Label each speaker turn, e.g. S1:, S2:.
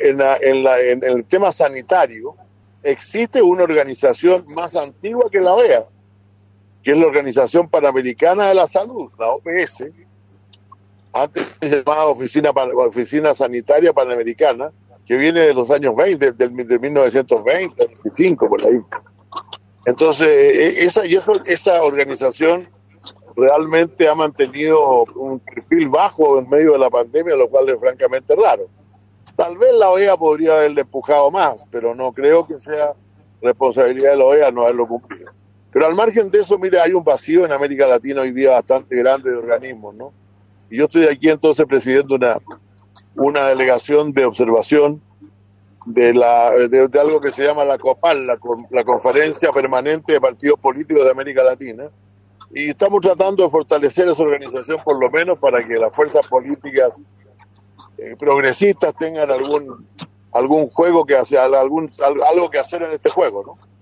S1: en, en, el tema sanitario existe una organización más antigua que la OEA, que es la Organización Panamericana de la Salud, la OPS, antes llamada Oficina, Oficina Sanitaria Panamericana, que viene de los años 20, del, de 1920, 25, por ahí. Entonces, e, esa, y eso, esa organización realmente ha mantenido un perfil bajo en medio de la pandemia, lo cual es francamente raro. Tal vez la OEA podría haberle empujado más, pero no creo que sea responsabilidad de la OEA no haberlo cumplido. Pero al margen de eso, mire, hay un vacío en América Latina hoy día bastante grande de organismos, ¿no? Y yo estoy aquí entonces presidiendo una, una delegación de observación de, la, de, algo que se llama la COPAL, la, la Conferencia Permanente de Partidos Políticos de América Latina, y estamos tratando de fortalecer esa organización por lo menos para que las fuerzas políticas eh, progresistas tengan algún algún juego que hacer, algún algo que hacer en este juego, ¿no?